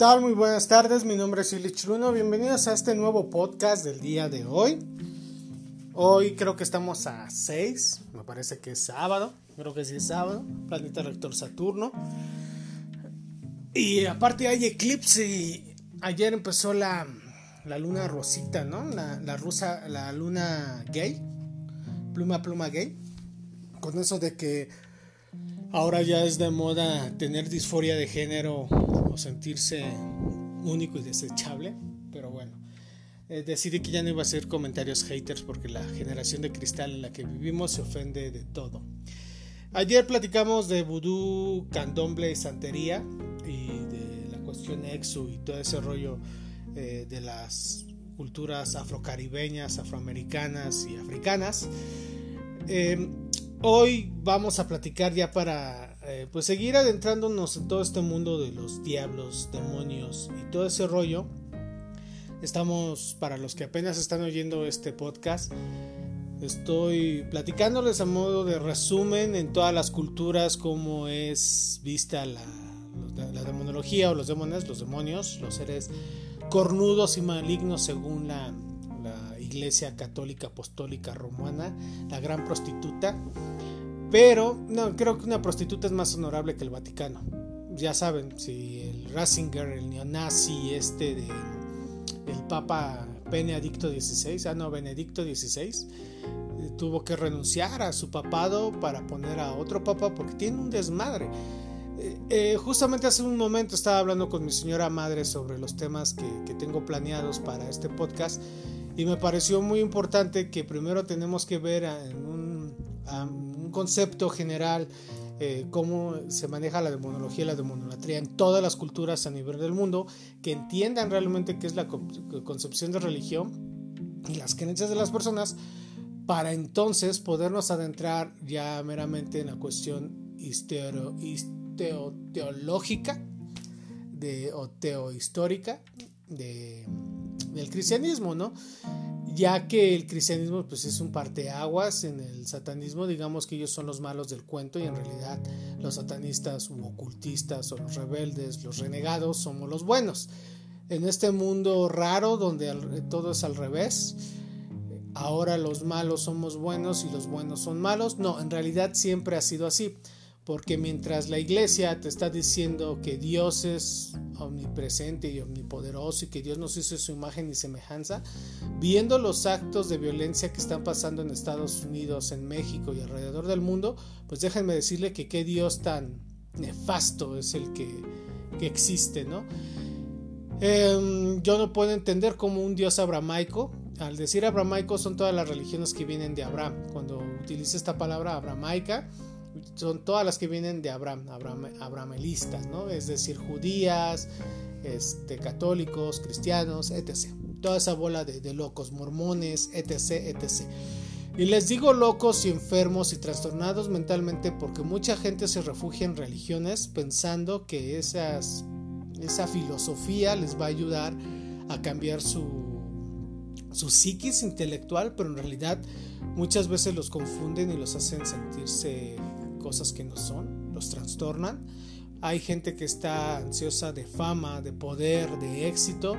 tal? Muy buenas tardes, mi nombre es Ilich Luno, bienvenidos a este nuevo podcast del día de hoy. Hoy creo que estamos a 6, me parece que es sábado, creo que sí es sábado, planeta rector Saturno. Y aparte hay eclipse y ayer empezó la, la luna rosita, ¿no? La, la, rusa, la luna gay, pluma pluma gay, con eso de que ahora ya es de moda tener disforia de género o sentirse único y desechable, pero bueno, eh, decidí que ya no iba a hacer comentarios haters porque la generación de cristal en la que vivimos se ofende de todo. Ayer platicamos de vudú, candomble y santería y de la cuestión exo y todo ese rollo eh, de las culturas afrocaribeñas, afroamericanas y africanas. Eh, hoy vamos a platicar ya para eh, pues seguir adentrándonos en todo este mundo de los diablos, demonios y todo ese rollo. Estamos, para los que apenas están oyendo este podcast, estoy platicándoles a modo de resumen en todas las culturas cómo es vista la, demonología o los demonios, los demonios, los seres cornudos y malignos según la Iglesia Católica Apostólica Romana, la gran prostituta. Pero no, creo que una prostituta es más honorable que el Vaticano. Ya saben, si el Ratzinger, el neonazi este de el Papa Benedicto XVI, ah no, Benedicto XVI, tuvo que renunciar a su papado para poner a otro papa porque tiene un desmadre. Eh, justamente hace un momento estaba hablando con mi señora madre sobre los temas que, tengo planeados para este podcast y me pareció muy importante que primero tenemos que ver en un, un concepto general eh, cómo se maneja la demonología y la demonolatría en todas las culturas a nivel del mundo, que entiendan realmente qué es la concepción de religión y las creencias de las personas, para entonces podernos adentrar ya meramente en la cuestión histero, histeo, teológica o teohistórica de, del cristianismo, ¿no? Ya que el cristianismo pues es un parteaguas en el satanismo, digamos que ellos son los malos del cuento y en realidad los satanistas u ocultistas o los rebeldes, los renegados somos los buenos. En este mundo raro donde todo es al revés, ahora los malos somos buenos y los buenos son malos, no, en realidad siempre ha sido así. Porque mientras la iglesia te está diciendo que Dios es omnipresente y omnipoderoso y que Dios nos hizo su imagen y semejanza, viendo los actos de violencia que están pasando en Estados Unidos, en México y alrededor del mundo, pues déjenme decirle que qué Dios tan nefasto es el que, que existe, ¿no? Eh, yo no puedo entender como un Dios abramaico. Al decir abramaico son todas las religiones que vienen de Abraham. Cuando utiliza esta palabra abramaica, son todas las que vienen de Abraham, Abraham abramelistas, ¿no? Es decir, judías, este, católicos, cristianos, etc. Toda esa bola de, de, locos, mormones, etc, etc. Y les digo locos y enfermos y trastornados mentalmente porque mucha gente se refugia en religiones pensando que esas, esa filosofía les va a ayudar a cambiar su, su psiquis intelectual, pero en realidad muchas veces los confunden y los hacen sentirse cosas que no son, los trastornan. Hay gente que está ansiosa de fama, de poder, de éxito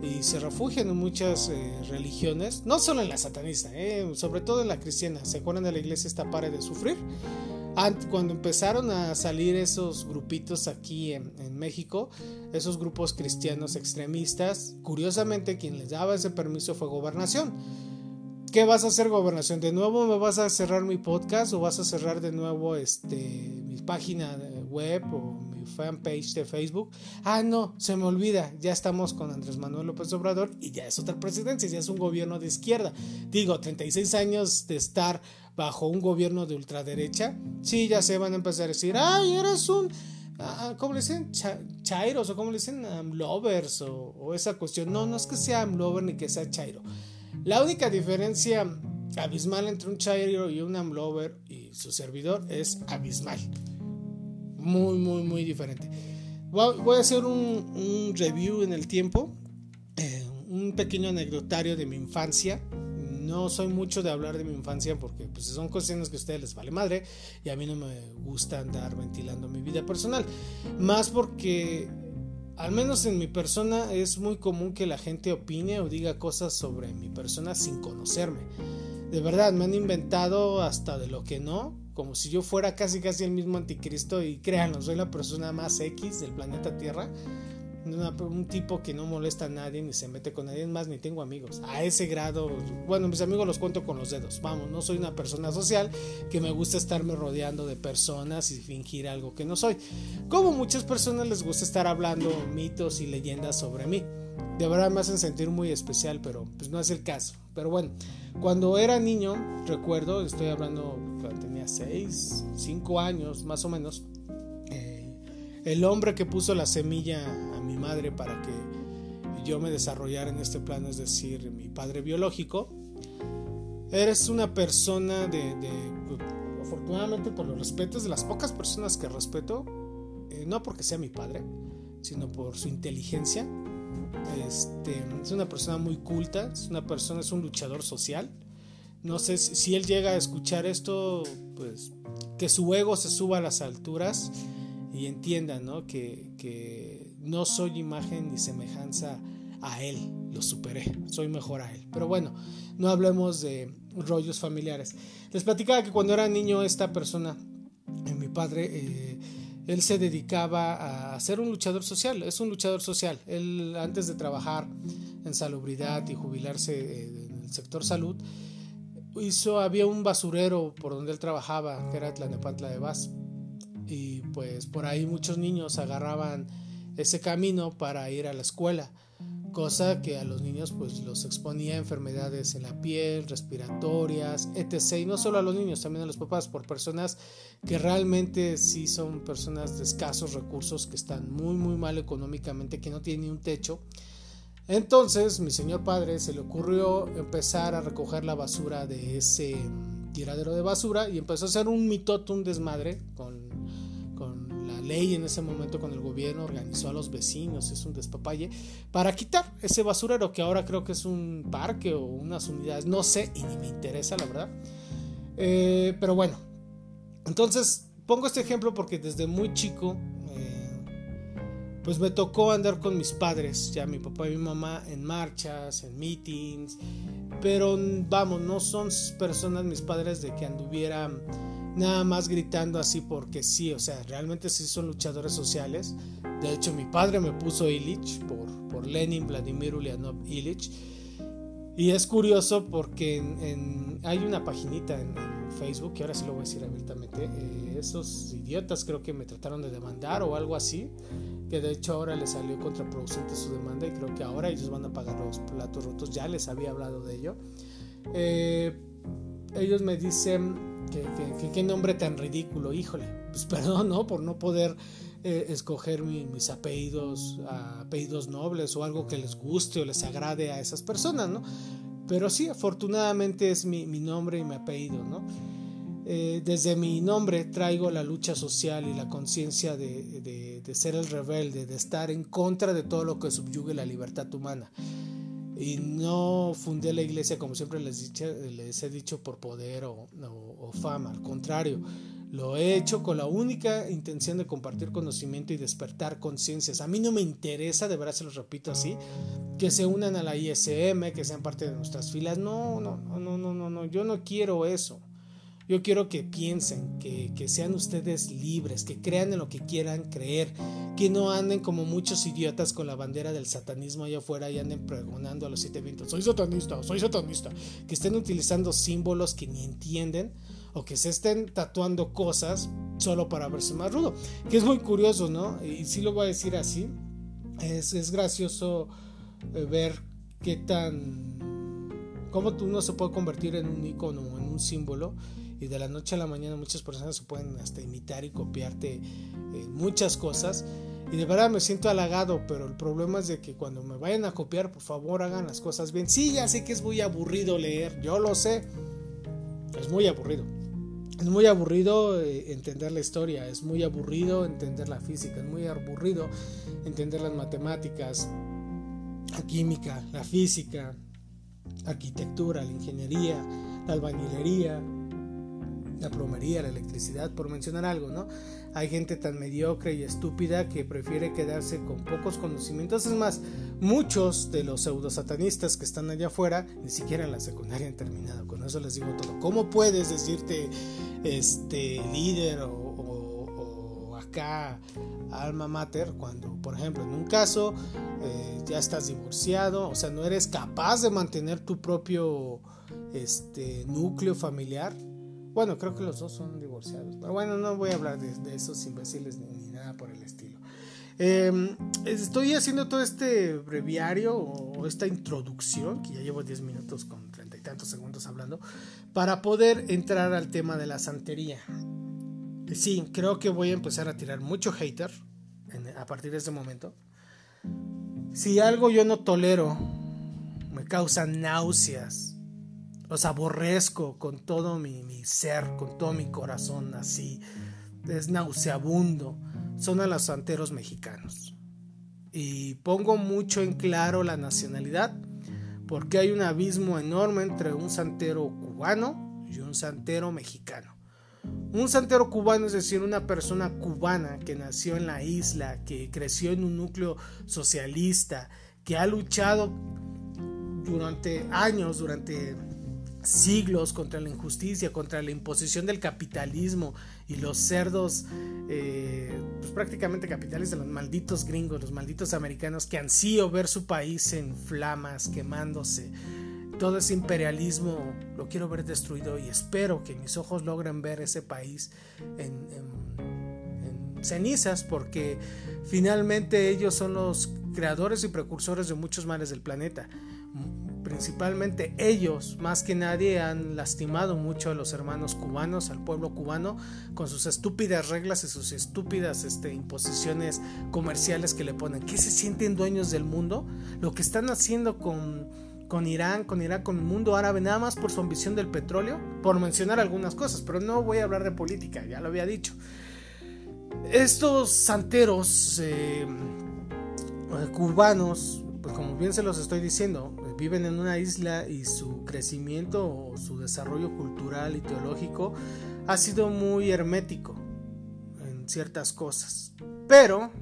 y se refugian en muchas eh, religiones, no solo en la satanista, eh, sobre todo en la cristiana. ¿Se acuerdan de la iglesia esta pare de sufrir? Cuando empezaron a salir esos grupitos aquí en, en, México, esos grupos cristianos extremistas, curiosamente quien les daba ese permiso fue gobernación ¿Qué vas a hacer, gobernación? ¿De nuevo me vas a cerrar mi podcast o vas a cerrar de nuevo este, mi página web o mi fanpage de Facebook? Ah, no, se me olvida, ya estamos con Andrés Manuel López Obrador y ya es otra presidencia, ya es un gobierno de izquierda. Digo, 36 años de estar bajo un gobierno de ultraderecha, sí, ya se van a empezar a decir, ay, eres un... ¿Cómo le dicen? chairos o cómo le dicen? lovers o, esa cuestión. No, no es que sea lover ni que sea chairo. La única diferencia abismal entre un Chairo y un Amlover y su servidor es abismal. Muy, muy, muy diferente. Voy a hacer un, review en el tiempo, eh, un pequeño anecdotario de mi infancia. No soy mucho de hablar de mi infancia porque pues, son cuestiones que a ustedes les vale madre y a mí no me gusta andar ventilando mi vida personal. Más porque al menos en mi persona es muy común que la gente opine o diga cosas sobre mi persona sin conocerme. De verdad, me han inventado hasta de lo que no, como si yo fuera casi casi el mismo anticristo y créanlo, soy la persona más X del planeta Tierra un tipo que no molesta a nadie ni se mete con nadie más ni tengo amigos. A ese grado bueno mis amigos los cuento con los dedos. Vamos no soy una persona social que me gusta estarme rodeando de personas y fingir algo que no soy. Como muchas personas les gusta estar hablando mitos y leyendas sobre mí. De verdad me hacen sentir muy especial pero pues no es el caso. Pero bueno cuando era niño recuerdo estoy hablando cuando tenía 6 5 años más o menos el hombre que puso la semilla a mi madre para que yo me desarrollara en este plano, es decir, mi padre biológico, eres una persona de, afortunadamente por los respetos de las pocas personas que respeto, eh, no porque sea mi padre, sino por su inteligencia. Este, es una persona muy culta, es una persona, es un luchador social. No sé si, si él llega a escuchar esto, pues que su ego se suba a las alturas y entiendan ¿no? Que, que, no soy imagen ni semejanza a él, lo superé, soy mejor a él. Pero bueno, no hablemos de rollos familiares. Les platicaba que cuando era niño esta persona, eh, mi padre, eh, él se dedicaba a ser un luchador social, es un luchador social. Él antes de trabajar en salubridad y jubilarse eh, en el sector salud, hizo, había un basurero por donde él trabajaba, que era Tlanepantla de Vaz y pues por ahí muchos niños agarraban ese camino para ir a la escuela, cosa que a los niños pues los exponía a enfermedades en la piel, respiratorias, etc. Y no solo a los niños, también a los papás, por personas que realmente sí son personas de escasos recursos, que están muy muy mal económicamente, que no tienen un techo. Entonces mi señor padre se le ocurrió empezar a recoger la basura de ese tiradero de basura y empezó a hacer un mitoto, un desmadre con ley en ese momento con el gobierno organizó a los vecinos, es un despapalle, para quitar ese basurero que ahora creo que es un parque o unas unidades, no sé y ni me interesa la verdad. Eh, pero bueno, entonces pongo este ejemplo porque desde muy chico eh, pues me tocó andar con mis padres, ya mi papá y mi mamá en marchas, en meetings, pero vamos, no son personas mis padres de que anduvieran nada más gritando así porque sí, o sea, realmente sí son luchadores sociales. De hecho, mi padre me puso Illich por, por Lenin Vladimir Ulyanov Illich. Y es curioso porque hay una paginita en, Facebook, que ahora sí lo voy a decir abiertamente, eh, esos idiotas creo que me trataron de demandar o algo así, que de hecho ahora les salió contraproducente su demanda y creo que ahora ellos van a pagar los platos rotos, ya les había hablado de ello. Eh, ellos me dicen Qué, nombre tan ridículo, híjole. Pues perdón, ¿no? Por no poder eh, escoger mis apellidos, apellidos nobles o algo que les guste o les agrade a esas personas, ¿no? Pero sí, afortunadamente es mi, nombre y mi apellido, ¿no? Eh, desde mi nombre traigo la lucha social y la conciencia de, de, ser el rebelde, de estar en contra de todo lo que subyugue la libertad humana y no fundé la iglesia como siempre les, les he dicho por poder o, fama, al contrario, lo he hecho con la única intención de compartir conocimiento y despertar conciencias. A mí no me interesa, de verdad se los repito así, que se unan a la ISM, que sean parte de nuestras filas. No, no, no, no, no, no, yo no quiero eso. Yo quiero que piensen, que, que, sean ustedes libres, que crean en lo que quieran creer, que no anden como muchos idiotas con la bandera del satanismo allá afuera y anden pregonando a los siete vientos, soy satanista, soy satanista, que estén utilizando símbolos que ni entienden o que se estén tatuando cosas solo para verse más rudo, que es muy curioso, ¿no? Y sí lo voy a decir así, es, es gracioso eh, ver qué tan... cómo uno se puede convertir en un icono, en un símbolo y de la noche a la mañana muchas personas se pueden hasta imitar y copiarte muchas cosas y de verdad me siento halagado, pero el problema es de que cuando me vayan a copiar, por favor hagan las cosas bien. Sí, ya sé que es muy aburrido leer, yo lo sé, es muy aburrido. Es muy aburrido eh, entender la historia, es muy aburrido entender la física, es muy aburrido entender las matemáticas, la química, la física, arquitectura, la ingeniería, la albañilería, la plomería, la electricidad, por mencionar algo, ¿no? Hay gente tan mediocre y estúpida que prefiere quedarse con pocos conocimientos. Es más, muchos de los pseudo-satanistas que están allá afuera ni siquiera en la secundaria han terminado. Con eso les digo todo. ¿Cómo puedes decirte este líder o, acá alma mater cuando, por ejemplo, en un caso eh, ya estás divorciado, o sea, no eres capaz de mantener tu propio este núcleo familiar? Bueno, creo que los dos son divorciados. Pero bueno, no voy a hablar de, esos imbéciles ni, nada por el estilo. Em, estoy haciendo todo este breviario o esta introducción, que ya llevo 10 minutos con treinta y tantos segundos hablando, para poder entrar al tema de la santería. Sí, creo que voy a empezar a tirar mucho hater a partir de este momento. Si algo yo no tolero, me causa náuseas, los aborrezco con todo mi, ser, con todo mi corazón, así. Es nauseabundo. Son a los santeros mexicanos. Y pongo mucho en claro la nacionalidad, porque hay un abismo enorme entre un santero cubano y un santero mexicano. Un santero cubano es decir, una persona cubana que nació en la isla, que creció en un núcleo socialista, que ha luchado durante años, durante siglos contra la injusticia, contra la imposición del capitalismo y los cerdos, eh, pues prácticamente capitales los malditos gringos, los malditos americanos que ansío ver su país en flamas, quemándose. Todo ese imperialismo lo quiero ver destruido y espero que mis ojos logren ver ese país en, en cenizas porque finalmente ellos son los creadores y precursores de muchos males del planeta principalmente ellos, más que nadie, han lastimado mucho a los hermanos cubanos, al pueblo cubano, con sus estúpidas reglas y sus estúpidas este, imposiciones comerciales que le ponen. ¿Qué se sienten dueños del mundo? Lo que están haciendo con, con Irán, con Irak, con el mundo árabe, nada más por su ambición del petróleo, por mencionar algunas cosas, pero no voy a hablar de política, ya lo había dicho. Estos santeros eh, cubanos, pues como bien se los estoy diciendo, viven en una isla y su crecimiento o su desarrollo cultural y teológico ha sido muy hermético en ciertas cosas. Pero,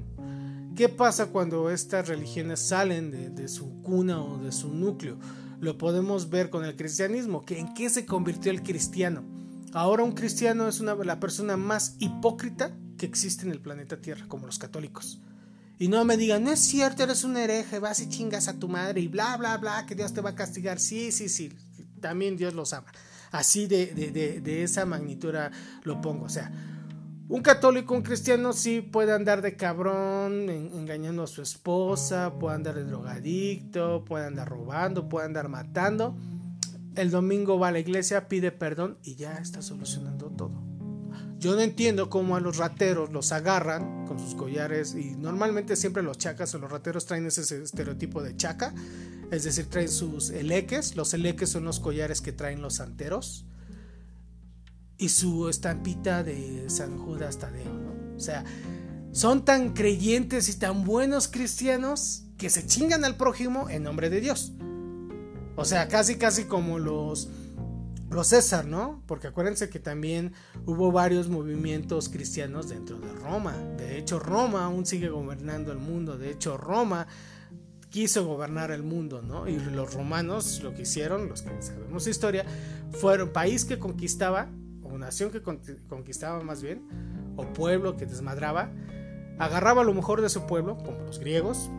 ¿qué pasa cuando estas religiones salen de, su cuna o de su núcleo? Lo podemos ver con el cristianismo, que en qué se convirtió el cristiano. Ahora un cristiano es una, la persona más hipócrita que existe en el planeta Tierra, como los católicos. Y no me digan, no es cierto, eres un hereje, vas y chingas a tu madre y bla, bla, bla, que Dios te va a castigar. Sí, sí, sí, también Dios los ama. Así de, de, de, esa magnitud lo pongo. O sea, un católico, un cristiano sí puede andar de cabrón, engañando a su esposa, puede andar de drogadicto, puede andar robando, puede andar matando. El domingo va a la iglesia, pide perdón y ya está solucionando todo. Yo no entiendo cómo a los rateros los agarran con sus collares y normalmente siempre los chacas o los rateros traen ese estereotipo de chaca, es decir, traen sus eleques, los eleques son los collares que traen los santeros y su estampita de San Judas Tadeo. O sea, son tan creyentes y tan buenos cristianos que se chingan al prójimo en nombre de Dios. O sea, casi casi como los los César, ¿no? Porque acuérdense que también hubo varios movimientos cristianos dentro de Roma. De hecho, Roma aún sigue gobernando el mundo. De hecho, Roma quiso gobernar el mundo, ¿no? Y los romanos lo que hicieron, los que sabemos historia, fueron país que conquistaba, o nación que conquistaba más bien, o pueblo que desmadraba, agarraba lo mejor de su pueblo, como los griegos,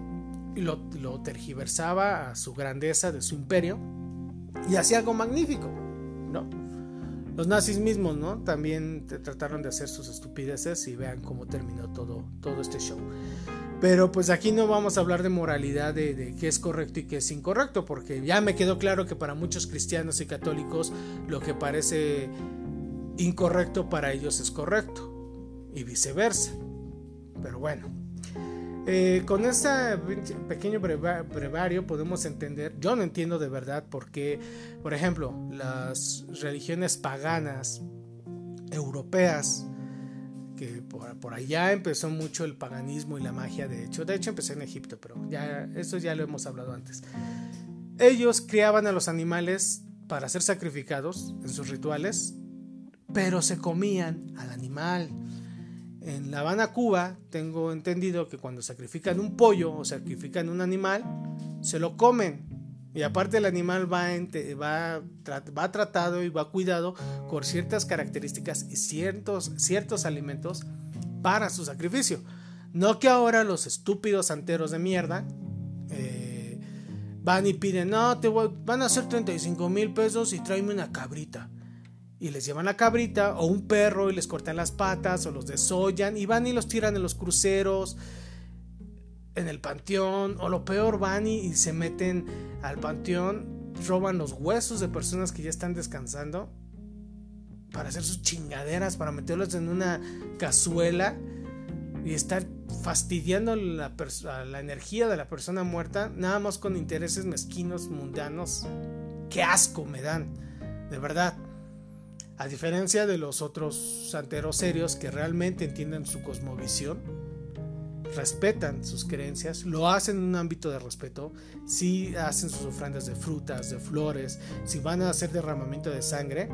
y lo, lo tergiversaba a su grandeza de su imperio, y hacía algo magnífico Los nazis mismos, ¿no? También trataron de hacer sus estupideces y vean cómo terminó todo, todo este show. Pero pues aquí no vamos a hablar de moralidad, de, de, qué es correcto y qué es incorrecto, porque ya me quedó claro que para muchos cristianos y católicos lo que parece incorrecto para ellos es correcto y viceversa. Pero bueno, eh, con este pequeño brevario podemos entender, yo no entiendo de verdad por qué, por ejemplo, las religiones paganas europeas, que por, allá empezó mucho el paganismo y la magia, de hecho, de hecho empecé en Egipto, pero ya esto ya lo hemos hablado antes. Ellos criaban a los animales para ser sacrificados en sus rituales pero se comían al animal. En La Habana, Cuba, tengo entendido que cuando sacrifican un pollo o sacrifican un animal, se lo comen. Y aparte el animal va, va, va tratado y va cuidado con ciertas características y ciertos, ciertos alimentos para su sacrificio. No que ahora los estúpidos santeros de mierda eh, van y piden, no, te van a hacer 35 mil pesos y tráeme una cabrita. Y les llevan la cabrita o un perro y les cortan las patas o los desollan y van y los tiran en los cruceros en el panteón o lo peor van y, se meten al panteón, roban los huesos de personas que ya están descansando para hacer sus chingaderas, para meterlos en una cazuela y estar fastidiando la, la energía de la persona muerta, nada más con intereses mezquinos, mundanos. Qué asco me dan, de verdad. A diferencia de los otros santeros serios que realmente entienden su cosmovisión, respetan sus creencias, lo hacen en un ámbito de respeto, si hacen sus ofrendas de frutas, de flores, si van a hacer derramamiento de sangre,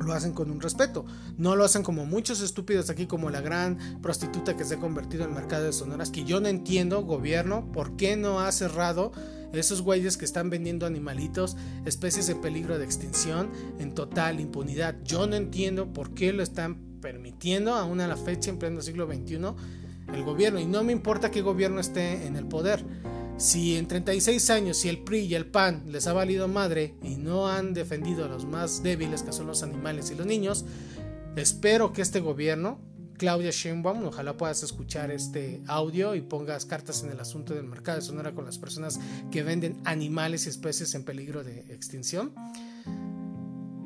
lo hacen con un respeto. No lo hacen como muchos estúpidos aquí, como la gran prostituta que se ha convertido en mercado de sonoras, que yo no entiendo, gobierno, por qué no ha cerrado esos güeyes que están vendiendo animalitos, especies en peligro de extinción, en total impunidad. Yo no entiendo por qué lo están permitiendo aún a la fecha en pleno siglo XXI el gobierno. Y no me importa qué gobierno esté en el poder. Si en 36 años, si el PRI y el PAN les ha valido madre y no han defendido a los más débiles, que son los animales y los niños, espero que este gobierno, Claudia Sheinbaum, ojalá puedas escuchar este audio y pongas cartas en el asunto del mercado de Sonora con las personas que venden animales y especies en peligro de extinción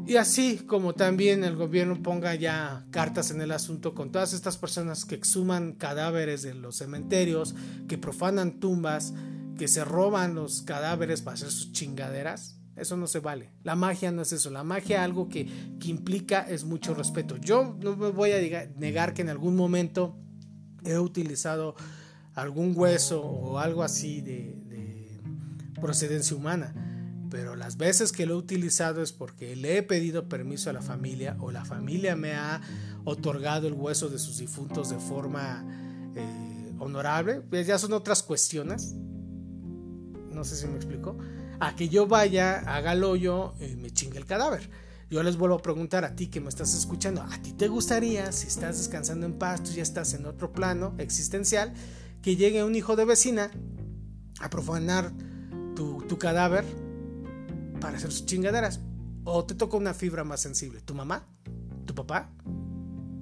y así como también el gobierno ponga ya cartas en el asunto con todas estas personas que exhuman cadáveres de los cementerios, que profanan tumbas, que se roban los cadáveres para hacer sus chingaderas. Eso no se vale. La magia no es eso. La magia algo que, implica es mucho respeto. Yo no me voy a negar que en algún momento he utilizado algún hueso o algo así de, de procedencia humana pero las veces que lo he utilizado es porque le he pedido permiso a la familia o la familia me ha otorgado el hueso de sus difuntos de forma eh, honorable. Ya son otras cuestiones. No sé si me explico. A que yo vaya, haga el hoyo y me chingue el cadáver. Yo les vuelvo a preguntar a ti que me estás escuchando, ¿a ti te gustaría, si estás descansando en paz, tú ya estás en otro plano existencial, que llegue un hijo de vecina a profanar tu, cadáver para hacer sus chingaderas. O te toca una fibra más sensible. ¿Tu mamá? ¿Tu papá?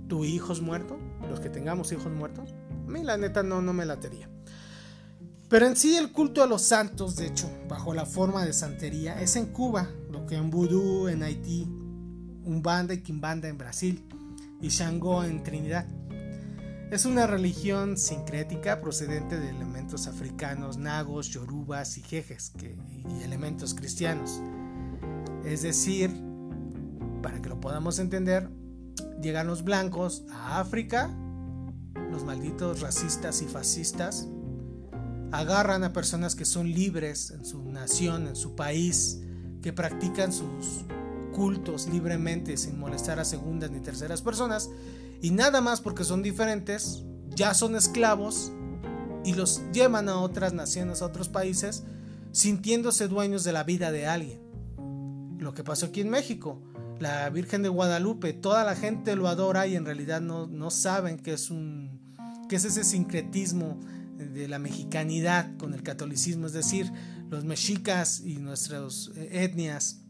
¿Tu hijos muerto? Los que tengamos hijos muertos. A mí la neta no, no me latería. Pero en sí el culto a los santos, de hecho, bajo la forma de santería, es en Cuba, lo que en Vudú en Haití, Umbanda y Quimbanda en Brasil y Shango en Trinidad. Es una religión sincrética procedente de elementos africanos, nagos, yorubas y jejes y elementos cristianos. Es decir, para que lo podamos entender, llegan los blancos a África, los malditos racistas y fascistas, agarran a personas que son libres en su nación, en su país, que practican sus cultos libremente sin molestar a segundas ni terceras personas y nada más porque son diferentes, ya son esclavos y los llevan a otras naciones, a otros países, sintiéndose dueños de la vida de alguien. Lo que pasó aquí en México, la Virgen de Guadalupe, toda la gente lo adora y en realidad no, no saben que es, un, que es ese sincretismo de la mexicanidad con el catolicismo, es decir, los mexicas y nuestras etnias,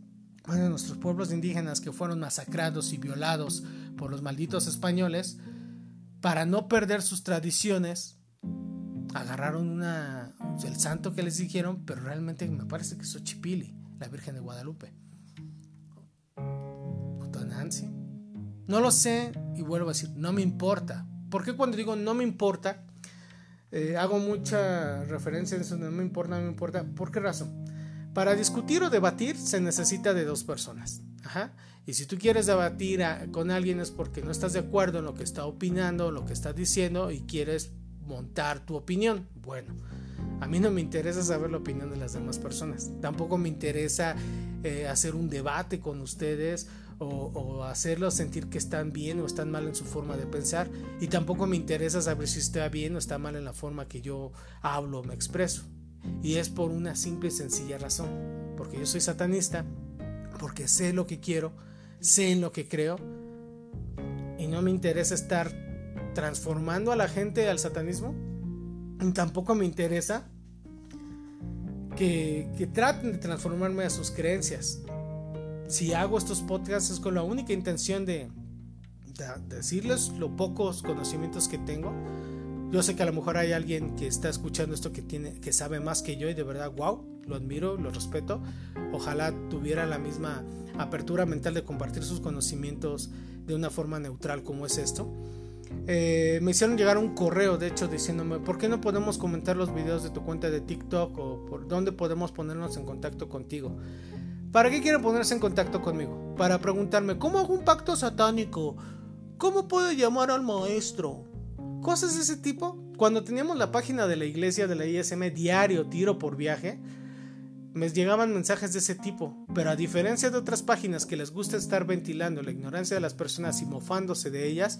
bueno, nuestros pueblos indígenas que fueron masacrados y violados por los malditos españoles, para no perder sus tradiciones, agarraron una, el santo que les dijeron, pero realmente me parece que es Xochipili, la Virgen de Guadalupe. Nancy. No lo sé y vuelvo a decir, no me importa. ¿Por qué cuando digo no me importa? Eh, hago mucha referencia en eso, no me importa, no me importa. ¿Por qué razón? Para discutir o debatir se necesita de dos personas. Y si tú quieres debatir con alguien es porque no estás de acuerdo en lo que está opinando, lo que está diciendo y quieres montar tu opinión. Bueno, a mí no me interesa saber la opinión de las demás personas. Tampoco me interesa eh, hacer un debate con ustedes o, hacerlos sentir que están bien o están mal en su forma de pensar y tampoco me interesa saber si está bien o está mal en la forma que yo hablo o me expreso. Y es por una simple y sencilla razón, porque yo soy satanista, porque sé lo que quiero, sé en lo que creo y no me interesa estar transformando a la gente al satanismo. Tampoco me interesa que traten de transformarme a sus creencias si hago estos podcasts es con la única intención de, decirles los pocos conocimientos que tengo. Yo sé que a lo mejor hay alguien que está escuchando esto que tiene que sabe más que yo y de verdad, wow, lo admiro, lo respeto. Ojalá tuviera la misma apertura mental de compartir sus conocimientos de una forma neutral como es esto. Eh, me hicieron llegar un correo, de hecho, diciéndome, ¿por qué no podemos comentar los videos de tu cuenta de TikTok o por dónde podemos ponernos en contacto contigo? ¿Para qué quieren ponerse en contacto conmigo? Para preguntarme, ¿cómo hago un pacto satánico? ¿Cómo puedo llamar al maestro? Cosas de ese tipo. Cuando teníamos la página de la iglesia de la ISM diario, tiro por viaje, me llegaban mensajes de ese tipo. Pero a diferencia de otras páginas que les gusta estar ventilando la ignorancia de las personas y mofándose de ellas,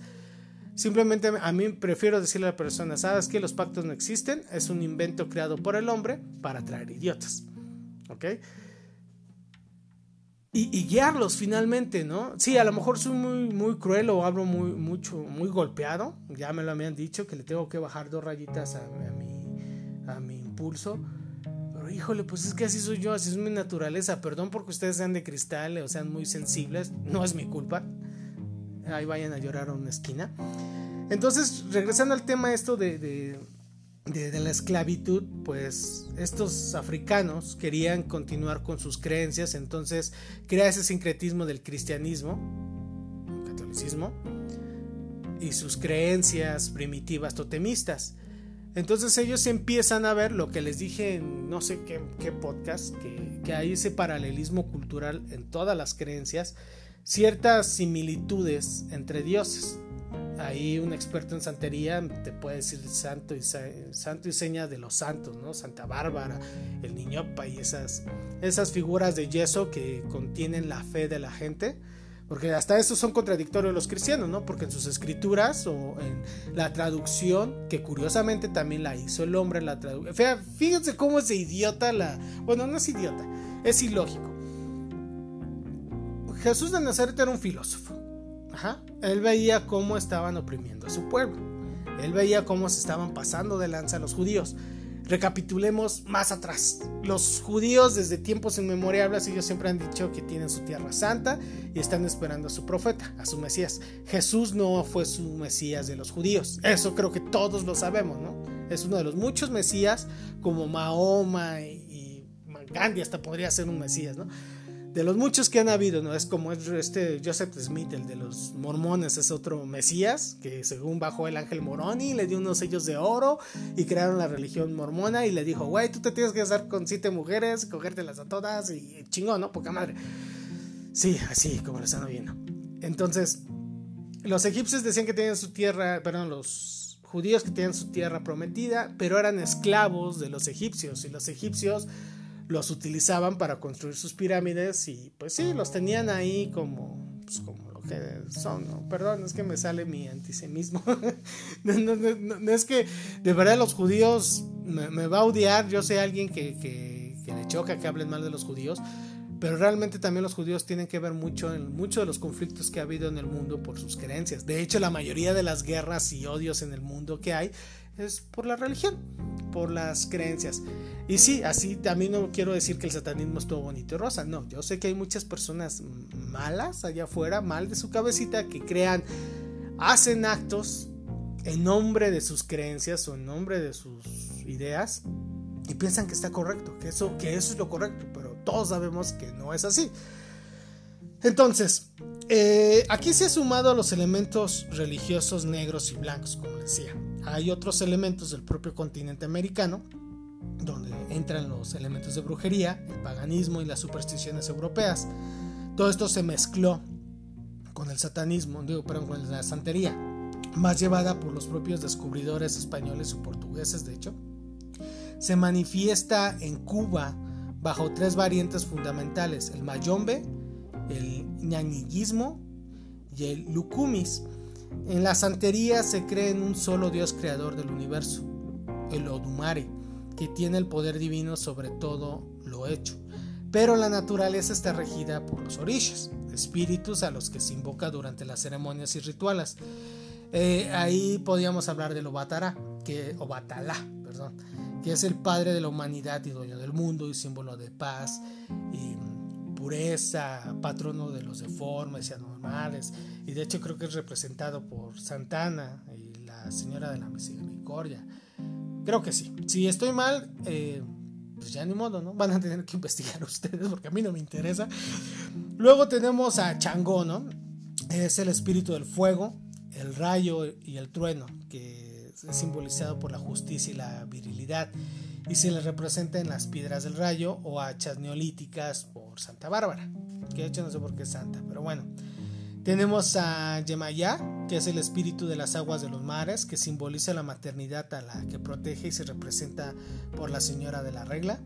Simplemente a mí prefiero decirle a la persona, ¿sabes que los pactos no existen? Es un invento creado por el hombre para atraer idiotas. ¿Ok? Y, guiarlos finalmente, ¿no? Sí, a lo mejor soy muy, muy cruel o hablo muy, mucho, muy golpeado. Ya me lo habían dicho que le tengo que bajar dos rayitas a, mi, a mi impulso. Pero híjole, pues es que así soy yo, así es mi naturaleza. Perdón porque ustedes sean de cristal o sean muy sensibles, no es mi culpa. Ahí vayan a llorar a una esquina. Entonces, regresando al tema esto de, la esclavitud, pues estos africanos querían continuar con sus creencias, entonces crea ese sincretismo del cristianismo, el catolicismo, y sus creencias primitivas totemistas. Entonces ellos empiezan a ver lo que les dije en no sé qué, qué podcast, que, que hay ese paralelismo cultural en todas las creencias, ciertas similitudes entre dioses ahí un experto en santería te puede decir santo y, santo y seña de los santos, ¿no? Santa Bárbara, el Niñopa y esas, esas figuras de yeso que contienen la fe de la gente. Porque hasta eso son contradictorios los cristianos, ¿no? Porque en sus escrituras o en la traducción, que curiosamente también la hizo el hombre, la traducción. Fíjense cómo es de idiota la. Bueno, no es idiota, es ilógico. Jesús de Nazaret era un filósofo. Él veía cómo estaban oprimiendo a su pueblo. Él veía cómo se estaban pasando de lanza los judíos. Recapitulemos más atrás. Los judíos desde tiempos inmemoriales ellos siempre han dicho que tienen su tierra santa y están esperando a su profeta, a su Mesías. Jesús no fue su Mesías de los judíos. Eso creo que todos lo sabemos, ¿no? Es uno de los muchos Mesías como Mahoma y, y Gandhi hasta podría ser un Mesías, ¿no? De los muchos que han habido, ¿no? Es como este Joseph Smith, el de los mormones, es otro mesías, que según bajó el ángel Moroni, le dio unos sellos de oro y crearon la religión mormona y le dijo, güey, tú te tienes que casar con siete mujeres, cogértelas a todas y chingón, ¿no? Poca madre. Sí, así como lo están oyendo. Entonces, los egipcios decían que tenían su tierra, perdón, los judíos que tenían su tierra prometida, pero eran esclavos de los egipcios y los egipcios los utilizaban para construir sus pirámides y pues sí, los tenían ahí como, pues, como lo que son, Perdón, es que me sale mi antisemismo. no, es que de verdad los judíos me, va a odiar, yo sé alguien que, que, que, le choca que hablen mal de los judíos, pero realmente también los judíos tienen que ver mucho en muchos de los conflictos que ha habido en el mundo por sus creencias. De hecho, la mayoría de las guerras y odios en el mundo que hay es por la religión, por las creencias. Y sí, así también no quiero decir que el satanismo es todo bonito y rosa, no, yo sé que hay muchas personas malas allá afuera, mal de su cabecita, que crean, hacen actos en nombre de sus creencias o en nombre de sus ideas y piensan que está correcto, que eso, que eso es lo correcto, pero todos sabemos que no es así. Entonces, eh, aquí se ha sumado a los elementos religiosos negros y blancos, como decía. Hay otros elementos del propio continente americano, donde entran los elementos de brujería, el paganismo y las supersticiones europeas. Todo esto se mezcló con el satanismo, digo, perdón, con la santería, más llevada por los propios descubridores españoles o portugueses, de hecho. Se manifiesta en Cuba bajo tres variantes fundamentales, el mayombe, el ñañiguismo y el lucumis. En la santería se cree en un solo Dios creador del universo, el Odumare, que tiene el poder divino sobre todo lo hecho. Pero la naturaleza está regida por los orishas, espíritus a los que se invoca durante las ceremonias y rituales. Eh, ahí podríamos hablar del Obatara, que, perdón, que es el padre de la humanidad y dueño del mundo y símbolo de paz pureza, patrono de los deformes y anormales. Y de hecho creo que es representado por Santana y la Señora de la Misericordia. Creo que sí. Si estoy mal, eh, pues ya ni modo, ¿no? Van a tener que investigar ustedes porque a mí no me interesa. Luego tenemos a Changó, ¿no? Es el espíritu del fuego, el rayo y el trueno, que es simbolizado por la justicia y la virilidad, y se le representa en las piedras del rayo o hachas neolíticas por Santa Bárbara, que de hecho no sé por qué es santa, pero bueno. Tenemos a Yemayá, que es el espíritu de las aguas de los mares, que simboliza la maternidad a la que protege y se representa por la señora de la regla.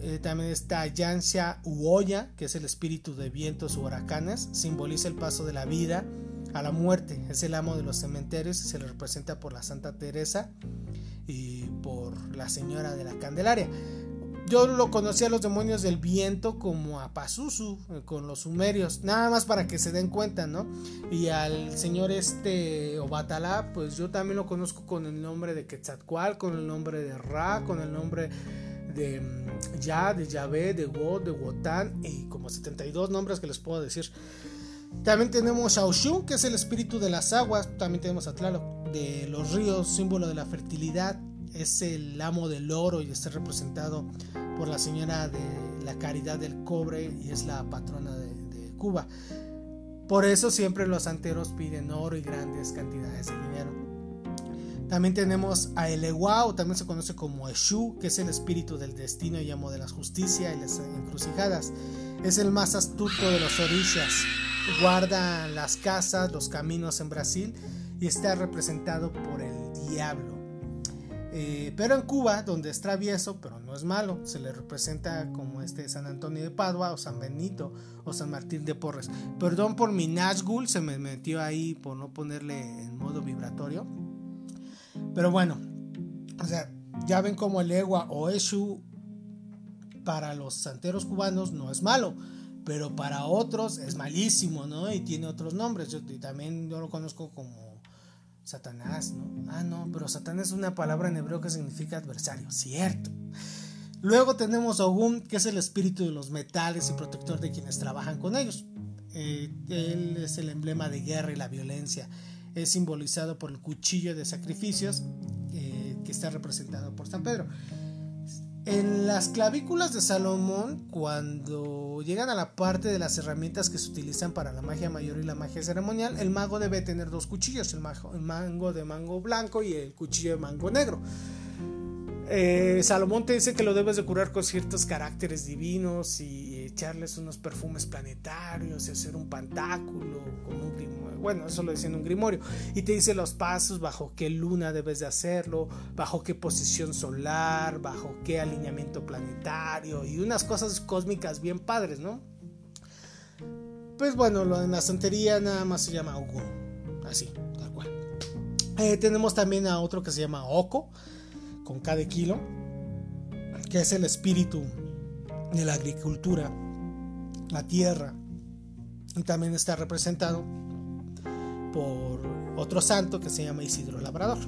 Eh, también está Yansha Uoya, que es el espíritu de vientos u huracanes, simboliza el paso de la vida a la muerte. Es el amo de los cementerios y se le representa por la Santa Teresa y por la Señora de la Candelaria. Yo lo conocí a los demonios del viento como a Pazuzu eh, con los sumerios, nada más para que se den cuenta, ¿no? Y al señor este Obatalá, pues yo también lo conozco con el nombre de Quetzalcoatl, con el nombre de Ra, con el nombre de mm, Ya, de Yahvé, de Wo, de Wotan y como 72 nombres que les puedo decir. También tenemos a que es el espíritu de las aguas. También tenemos a Tlaloc, de los ríos, símbolo de la fertilidad. Es el amo del oro y está representado por la señora de la caridad del cobre y es la patrona de, Cuba. Por eso siempre los santeros piden oro y grandes cantidades de dinero. También tenemos a Eleguao, también se conoce como Eshu, que es el espíritu del destino y amo de la justicia y las encrucijadas. Es el más astuto de los orishas guarda las casas, los caminos en Brasil está representado por el diablo. Eh, pero en Cuba, donde es travieso, pero no es malo, se le representa como este San Antonio de Padua o San Benito o San Martín de Porres. Perdón por mi Nazgul, se me metió ahí por no ponerle en modo vibratorio. Pero bueno, o sea, ya ven como el Egua o Eshu para los santeros cubanos no es malo pero para otros es malísimo, ¿no? Y tiene otros nombres. Yo también yo lo conozco como Satanás, ¿no? Ah, no, pero Satanás es una palabra en hebreo que significa adversario, cierto. Luego tenemos Ogum, que es el espíritu de los metales y protector de quienes trabajan con ellos. Eh, él es el emblema de guerra y la violencia. Es simbolizado por el cuchillo de sacrificios eh, que está representado por San Pedro. En las clavículas de Salomón, cuando llegan a la parte de las herramientas que se utilizan para la magia mayor y la magia ceremonial, el mago debe tener dos cuchillos, el, mango de mango blanco y el cuchillo de mango negro. Eh, Salomón te dice que lo debes de curar con ciertos caracteres divinos y echarles unos perfumes planetarios y hacer un pantáculo con un bueno, eso lo dice en un grimorio, y te dice los pasos, bajo qué luna debes de hacerlo, bajo qué posición solar, bajo qué alineamiento planetario, y unas cosas cósmicas bien padres, ¿no? Pues bueno, lo en la santería nada más se llama Ogún, así, tal cual. Eh, tenemos también a otro que se llama Oko, con cada kilo, que es el espíritu de la agricultura, la tierra, y también está representado por otro santo que se llama Isidro Labrador.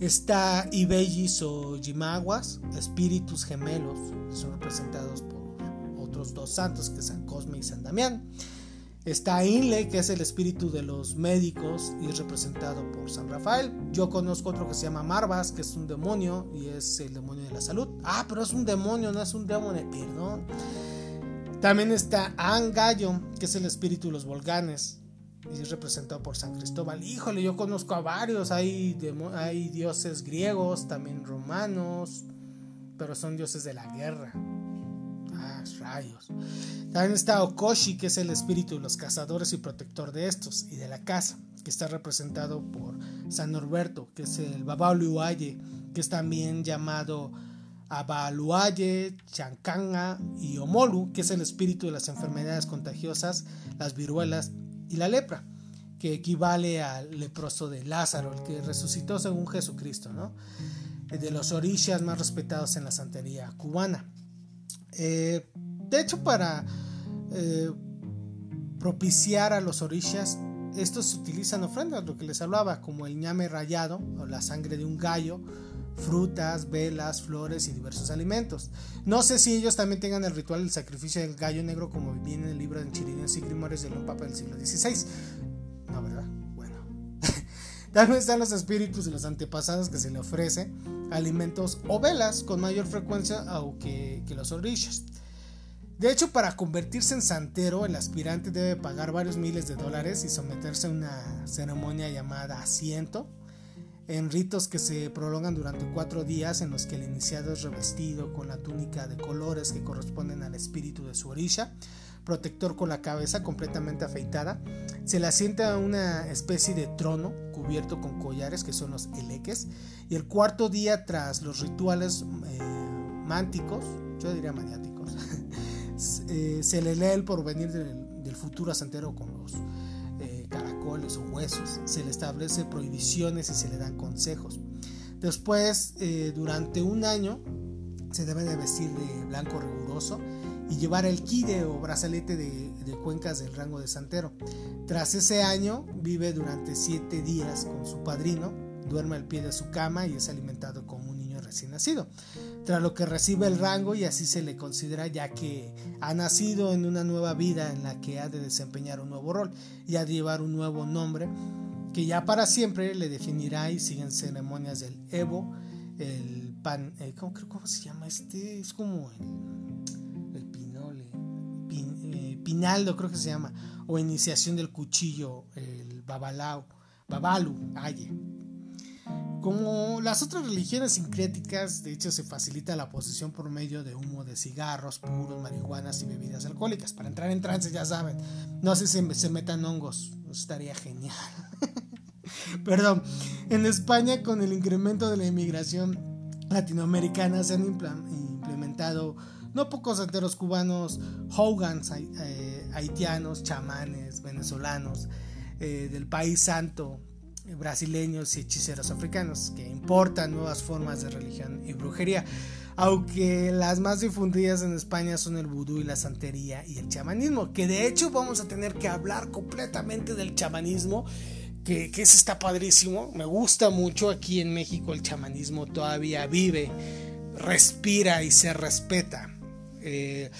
Está Ibellis o Yimaguas, espíritus gemelos, son representados por otros dos santos, que San Cosme y San Damián. Está Inle, que es el espíritu de los médicos y es representado por San Rafael. Yo conozco otro que se llama Marvas, que es un demonio y es el demonio de la salud. Ah, pero es un demonio, no es un demonio, perdón. También está Angallo, que es el espíritu de los volcanes y es representado por San Cristóbal. Híjole, yo conozco a varios, hay, hay dioses griegos, también romanos, pero son dioses de la guerra. Ah, rayos. También está Okoshi, que es el espíritu de los cazadores y protector de estos y de la casa, que está representado por San Norberto, que es el Babauliuaye, que es también llamado Abaluaye, Chancanga y Omolu, que es el espíritu de las enfermedades contagiosas, las viruelas y la lepra, que equivale al leproso de Lázaro, el que resucitó según Jesucristo, ¿no? de los orishas más respetados en la santería cubana. Eh, de hecho, para eh, propiciar a los orishas, estos utilizan ofrendas, lo que les hablaba, como el ñame rayado o la sangre de un gallo, frutas, velas, flores y diversos alimentos. No sé si ellos también tengan el ritual del sacrificio del gallo negro como viene en el libro de Chirines y Grimores de un papa del siglo XVI. No, ¿verdad? Bueno. también están los espíritus de los antepasados que se le ofrece alimentos o velas con mayor frecuencia que, que los orishas. De hecho, para convertirse en santero, el aspirante debe pagar varios miles de dólares y someterse a una ceremonia llamada asiento, en ritos que se prolongan durante cuatro días en los que el iniciado es revestido con la túnica de colores que corresponden al espíritu de su orisha, protector con la cabeza completamente afeitada, se le asienta una especie de trono cubierto con collares que son los eleques, y el cuarto día tras los rituales eh, mánticos, yo diría maniáticos, Eh, se le lee el porvenir del, del futuro santero con los o huesos, se le establece prohibiciones y se le dan consejos. Después, eh, durante un año, se debe de vestir de blanco riguroso y llevar el kide o brazalete de, de, cuencas del rango de santero. Tras ese año, vive durante siete días con su padrino, duerme al pie de su cama y es alimentado como un niño recién nacido tras lo que recibe el rango y así se le considera ya que ha nacido en una nueva vida en la que ha de desempeñar un nuevo rol y ha de llevar un nuevo nombre que ya para siempre le definirá y siguen ceremonias del Evo, el pan, eh, ¿cómo, ¿cómo, se llama este? Es como el, el pinole, pin, eh, pinaldo creo que se llama, o iniciación del cuchillo, el babalao, babalu, aye como las otras religiones sincréticas, de hecho se facilita la posesión por medio de humo de cigarros, puros, marihuanas y bebidas alcohólicas. Para entrar en trance, ya saben, no sé si se metan hongos, estaría genial. Perdón, en España con el incremento de la inmigración latinoamericana se han implementado no pocos santeros cubanos, hogans eh, haitianos, chamanes, venezolanos, eh, del país santo, brasileños y hechiceros africanos, que importan nuevas formas de religión y brujería, aunque las más difundidas en España son el vudú y la santería y el chamanismo, que de hecho vamos a tener que hablar completamente del chamanismo, que, que está padrísimo, me gusta mucho, aquí en México el chamanismo todavía vive, respira y se respeta. Eh,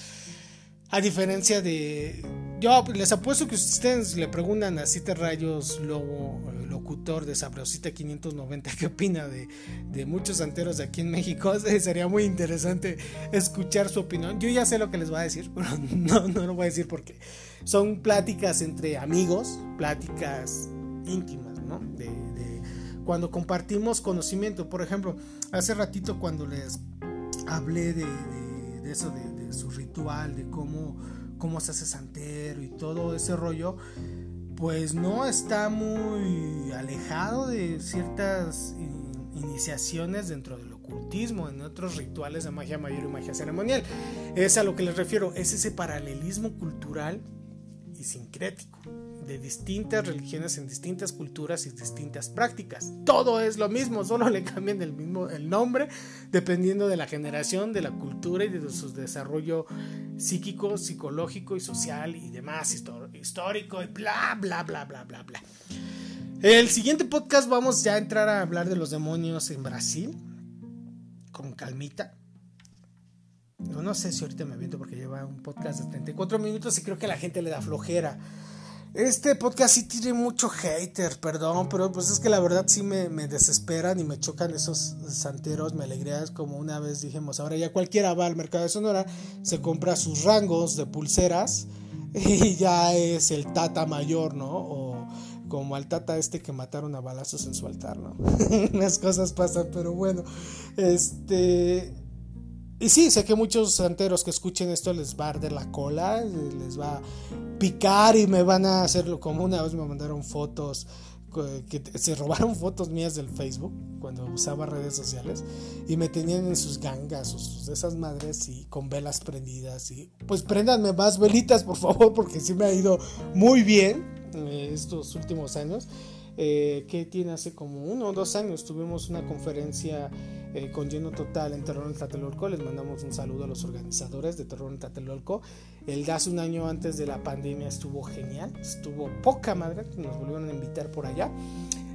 a diferencia de. Yo les apuesto que ustedes le preguntan a Siete Rayos Lobo, locutor de Sabrosita 590, qué opina de, de, muchos santeros de aquí en México. Sería muy interesante escuchar su opinión. Yo ya sé lo que les va a decir, pero no, no lo voy a decir porque son pláticas entre amigos, pláticas íntimas, ¿no? De, de cuando compartimos conocimiento. Por ejemplo, hace ratito cuando les hablé de, de eso de su ritual, de cómo, cómo se hace santero y todo ese rollo, pues no está muy alejado de ciertas iniciaciones dentro del ocultismo, en otros rituales de magia mayor y magia ceremonial. Es a lo que les refiero, es ese paralelismo cultural y sincrético de distintas religiones en distintas culturas y distintas prácticas. Todo es lo mismo, solo le cambian el mismo el nombre dependiendo de la generación, de la cultura y de su desarrollo psíquico, psicológico y social y demás histórico y bla bla bla bla bla bla. El siguiente podcast vamos ya a entrar a hablar de los demonios en Brasil con calmita. No, no sé si ahorita me aviento porque lleva un podcast de 34 minutos y creo que la gente le da flojera. Este podcast sí tiene mucho hater, perdón, pero pues es que la verdad sí me, me desesperan y me chocan esos santeros, me alegrías como una vez dijimos, ahora ya cualquiera va al mercado de Sonora, se compra sus rangos de pulseras y ya es el tata mayor, ¿no? O como al tata este que mataron a balazos en su altar, ¿no? Las cosas pasan, pero bueno, este y sí, sé que muchos santeros que escuchen esto les va a arder la cola, les va a picar y me van a hacerlo como una vez me mandaron fotos que se robaron fotos mías del Facebook cuando usaba redes sociales y me tenían en sus gangas sus, esas madres y con velas prendidas y pues préndanme más velitas por favor porque sí me ha ido muy bien eh, estos últimos años. Eh, que tiene hace como uno o dos años tuvimos una conferencia eh, con lleno total en Terror en Tlatelolco. Les mandamos un saludo a los organizadores de Terror en Tlatelolco. El hace un año antes de la pandemia estuvo genial, estuvo poca madre, nos volvieron a invitar por allá.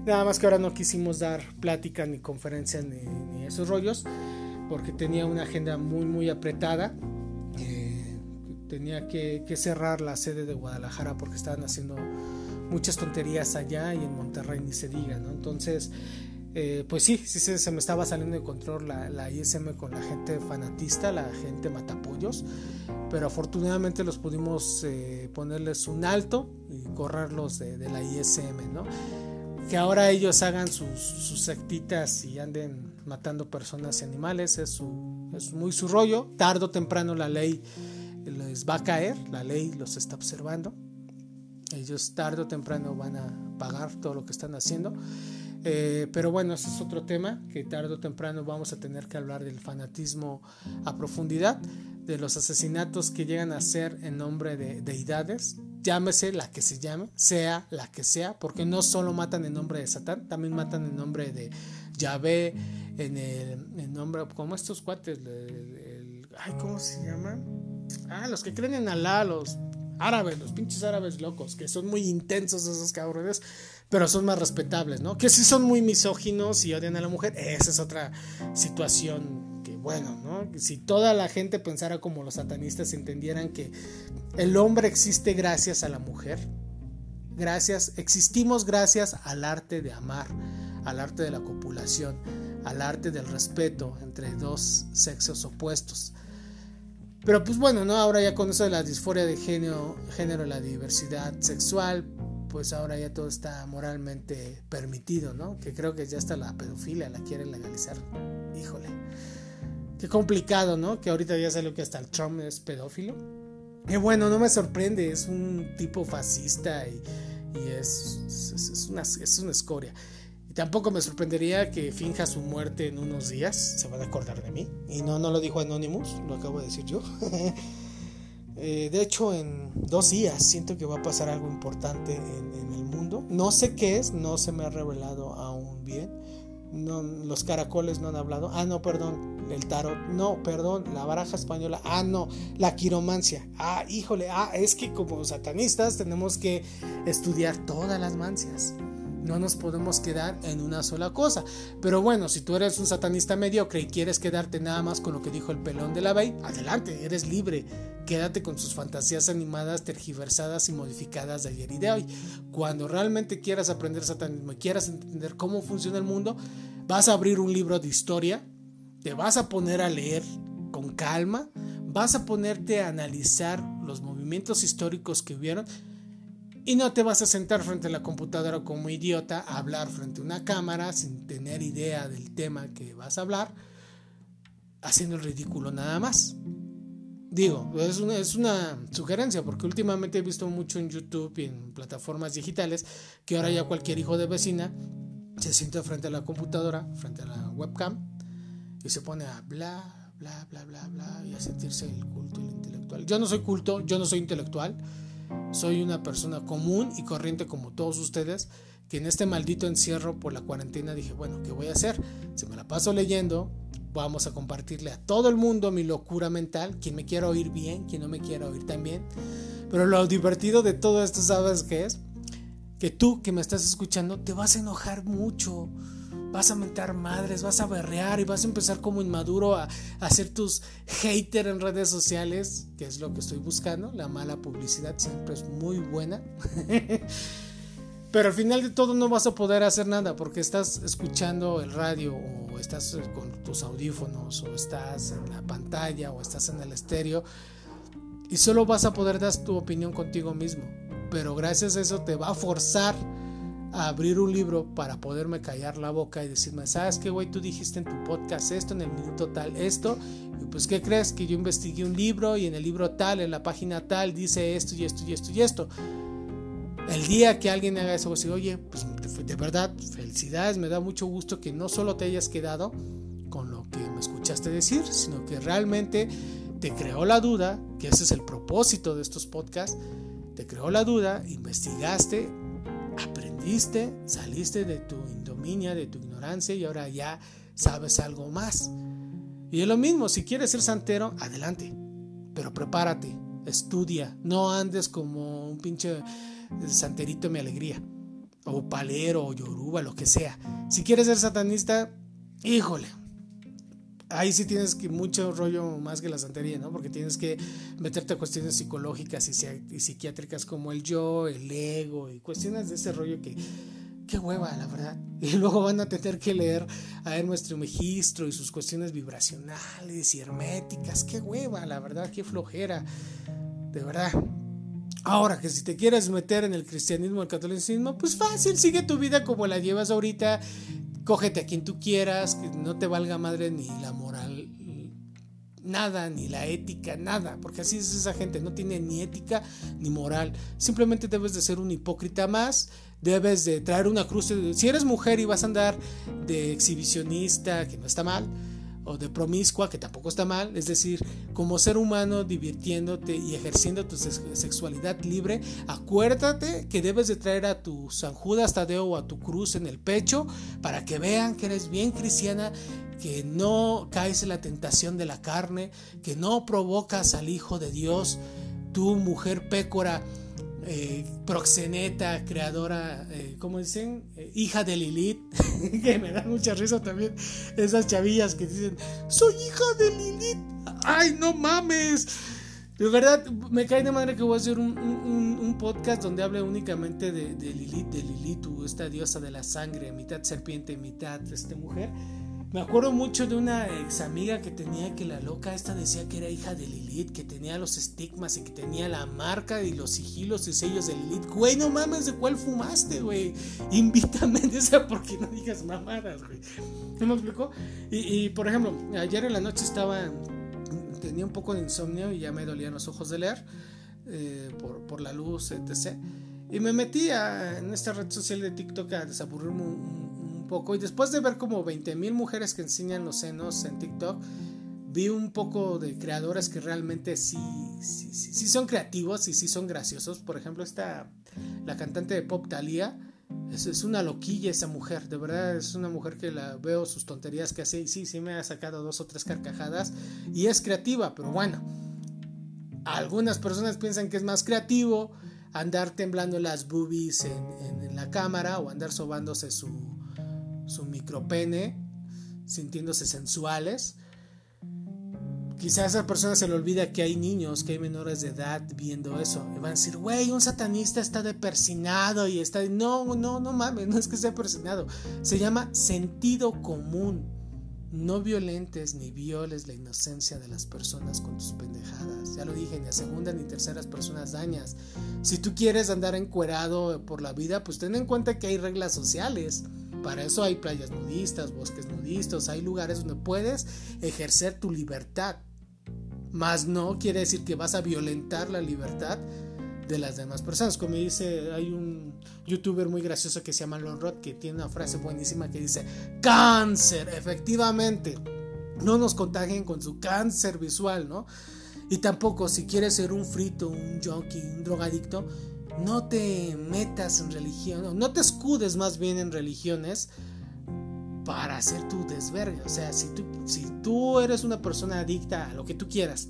Nada más que ahora no quisimos dar plática ni conferencias ni, esos rollos, porque tenía una agenda muy, muy apretada. Eh, tenía que, que cerrar la sede de Guadalajara porque estaban haciendo muchas tonterías allá y en Monterrey ni se diga, ¿no? Entonces, eh, pues sí, sí se, me estaba saliendo de control la, ISM con la gente fanatista, la gente matapollos, pero afortunadamente los pudimos eh, ponerles un alto y correrlos de, la ISM, ¿no? Que ahora ellos hagan sus, sus, sectitas y anden matando personas y animales, es, su, es muy su rollo, tarde o temprano la ley les va a caer, la ley los está observando, ellos tarde o temprano van a pagar todo lo que están haciendo. Eh, pero bueno, ese es otro tema que tarde o temprano vamos a tener que hablar del fanatismo a profundidad, de los asesinatos que llegan a ser en nombre de deidades, llámese la que se llame, sea la que sea, porque no solo matan en nombre de Satán, también matan en nombre de Yahvé, en el nombre, como estos cuates, ay, ¿cómo se llaman? Ah, los que creen en Alá, los árabes, los pinches árabes locos, que son muy intensos esos cabrones, pero son más respetables, ¿no? Que si son muy misóginos y odian a la mujer, esa es otra situación que, bueno, ¿no? Si toda la gente pensara como los satanistas, entendieran que el hombre existe gracias a la mujer, gracias, existimos gracias al arte de amar, al arte de la copulación, al arte del respeto entre dos sexos opuestos. Pero pues bueno, ¿no? Ahora ya con eso de la disforia de género, género la diversidad sexual, pues ahora ya todo está moralmente permitido, ¿no? Que creo que ya hasta la pedofilia la quieren legalizar. Híjole. Qué complicado, ¿no? Que ahorita ya salió que hasta el Trump es pedófilo. Y bueno, no me sorprende, es un tipo fascista y, es, es, una, es una escoria. Y tampoco me sorprendería que finja su muerte en unos días, se van a acordar de mí. Y no, no lo dijo Anonymous, lo acabo de decir yo. Eh, de hecho, en dos días siento que va a pasar algo importante en, el mundo. No sé qué es, no se me ha revelado aún bien. No, los caracoles no han hablado. Ah, no, perdón. El tarot. No, perdón. La baraja española. Ah, no. La quiromancia. Ah, híjole. Ah, es que como satanistas tenemos que estudiar todas las mancias. No nos podemos quedar en una sola cosa. Pero bueno, si tú eres un satanista mediocre y quieres quedarte nada más con lo que dijo el pelón de la Bey, adelante, eres libre. Quédate con sus fantasías animadas, tergiversadas y modificadas de ayer y de hoy. Cuando realmente quieras aprender satanismo y quieras entender cómo funciona el mundo, vas a abrir un libro de historia, te vas a poner a leer con calma, vas a ponerte a analizar los movimientos históricos que hubieron y no te vas a sentar frente a la computadora como idiota a hablar frente a una cámara sin tener idea del tema que vas a hablar, haciendo el ridículo nada más. Digo, es una, es una sugerencia porque últimamente he visto mucho en YouTube y en plataformas digitales que ahora ya cualquier hijo de vecina se sienta frente a la computadora, frente a la webcam y se pone a bla, bla, bla, bla, bla y a sentirse el culto el intelectual. Yo no soy culto, yo no soy intelectual soy una persona común y corriente como todos ustedes, que en este maldito encierro por la cuarentena dije, bueno, ¿qué voy a hacer? Si me la paso leyendo, vamos a compartirle a todo el mundo mi locura mental, quien me quiera oír bien, quien no me quiera oír también. Pero lo divertido de todo esto, ¿sabes qué es? Que tú que me estás escuchando te vas a enojar mucho vas a mentar madres, vas a berrear y vas a empezar como inmaduro a, hacer tus hater en redes sociales, que es lo que estoy buscando. La mala publicidad siempre es muy buena. Pero al final de todo no vas a poder hacer nada porque estás escuchando el radio o estás con tus audífonos o estás en la pantalla o estás en el estéreo y solo vas a poder dar tu opinión contigo mismo. Pero gracias a eso te va a forzar a abrir un libro para poderme callar la boca y decirme, ¿sabes qué, güey? Tú dijiste en tu podcast esto, en el minuto tal, esto. Y pues, ¿qué crees? Que yo investigué un libro y en el libro tal, en la página tal, dice esto y esto y esto y esto. El día que alguien haga eso, decir, oye, pues de verdad, felicidades, me da mucho gusto que no solo te hayas quedado con lo que me escuchaste decir, sino que realmente te creó la duda, que ese es el propósito de estos podcasts, te creó la duda, investigaste, aprendiste, saliste de tu indominia, de tu ignorancia y ahora ya sabes algo más. Y es lo mismo, si quieres ser santero, adelante, pero prepárate, estudia, no andes como un pinche santerito mi alegría, o palero, o yoruba, lo que sea. Si quieres ser satanista, híjole, ahí sí tienes que mucho rollo más que la santería, ¿no? Porque tienes que meterte a cuestiones psicológicas y, psiquiátricas como el yo, el ego y cuestiones de ese rollo que qué hueva, la verdad. Y luego van a tener que leer a nuestro Megistro y sus cuestiones vibracionales y herméticas, qué hueva, la verdad, qué flojera. De verdad. Ahora que si te quieres meter en el cristianismo, el catolicismo, pues fácil, sigue tu vida como la llevas ahorita cógete a quien tú quieras, que no te valga madre ni la moral, nada, ni la ética, nada, porque así es esa gente, no tiene ni ética ni moral, simplemente debes de ser un hipócrita más, debes de traer una cruz, si eres mujer y vas a andar de exhibicionista, que no está mal, o de promiscua, que tampoco está mal, es decir, como ser humano divirtiéndote y ejerciendo tu sexualidad libre, acuérdate que debes de traer a tu San Judas Tadeo o a tu cruz en el pecho para que vean que eres bien cristiana, que no caes en la tentación de la carne, que no provocas al Hijo de Dios, tu mujer pécora eh, proxeneta, creadora, eh, ¿cómo dicen? Eh, hija de Lilith, que me da mucha risa también esas chavillas que dicen, soy hija de Lilith, ay, no mames. De verdad, me cae de madre que voy a hacer un, podcast donde hable únicamente de, Lilith, de Lilith, esta diosa de la sangre, mitad serpiente, mitad este mujer. Me acuerdo mucho de una ex amiga que tenía que la loca esta decía que era hija de Lilith, que tenía los estigmas y que tenía la marca y los sigilos y sellos de Lilith. Güey, no mames, ¿de cuál fumaste, güey? Invítame, esa porque no digas mamadas, güey. ¿No me explicó? Y, por ejemplo, ayer en la noche estaba, tenía un poco de insomnio y ya me dolían los ojos de leer eh, por, la luz, etc. Y me metí en esta red social de TikTok a desaburrirme un y después de ver como 20 mil mujeres que enseñan los senos en TikTok, vi un poco de creadores que realmente sí, sí, sí, son creativos y sí son graciosos. Por ejemplo, esta, la cantante de pop Thalia, es, es, una loquilla esa mujer, de verdad es una mujer que la veo sus tonterías que hace y sí, sí me ha sacado dos o tres carcajadas y es creativa, pero bueno, algunas personas piensan que es más creativo andar temblando las boobies en, en la cámara o andar sobándose su, su micropene, sintiéndose sensuales. Quizás a esa persona se le olvida que hay niños, que hay menores de edad viendo eso. Y van a decir, güey, un satanista está depersinado y está... No, no, no mames, no es que esté persinado. Se llama sentido común. No violentes ni violes la inocencia de las personas con tus pendejadas. Ya lo dije, ni a segunda ni terceras personas dañas. Si tú quieres andar encuerado por la vida, pues ten en cuenta que hay reglas sociales. Para eso hay playas nudistas, bosques nudistas, hay lugares donde puedes ejercer tu libertad. Más no quiere decir que vas a violentar la libertad de las demás personas. Como dice, hay un youtuber muy gracioso que se llama Lon Rod que tiene una frase buenísima que dice, cáncer, efectivamente. No nos contagien con su cáncer visual, ¿no? Y tampoco si quieres ser un frito, un junkie, un drogadicto, no te metas en religión, no te escudes más bien en religiones para hacer tu desvergue. O sea, si tú, si tú eres una persona adicta a lo que tú quieras,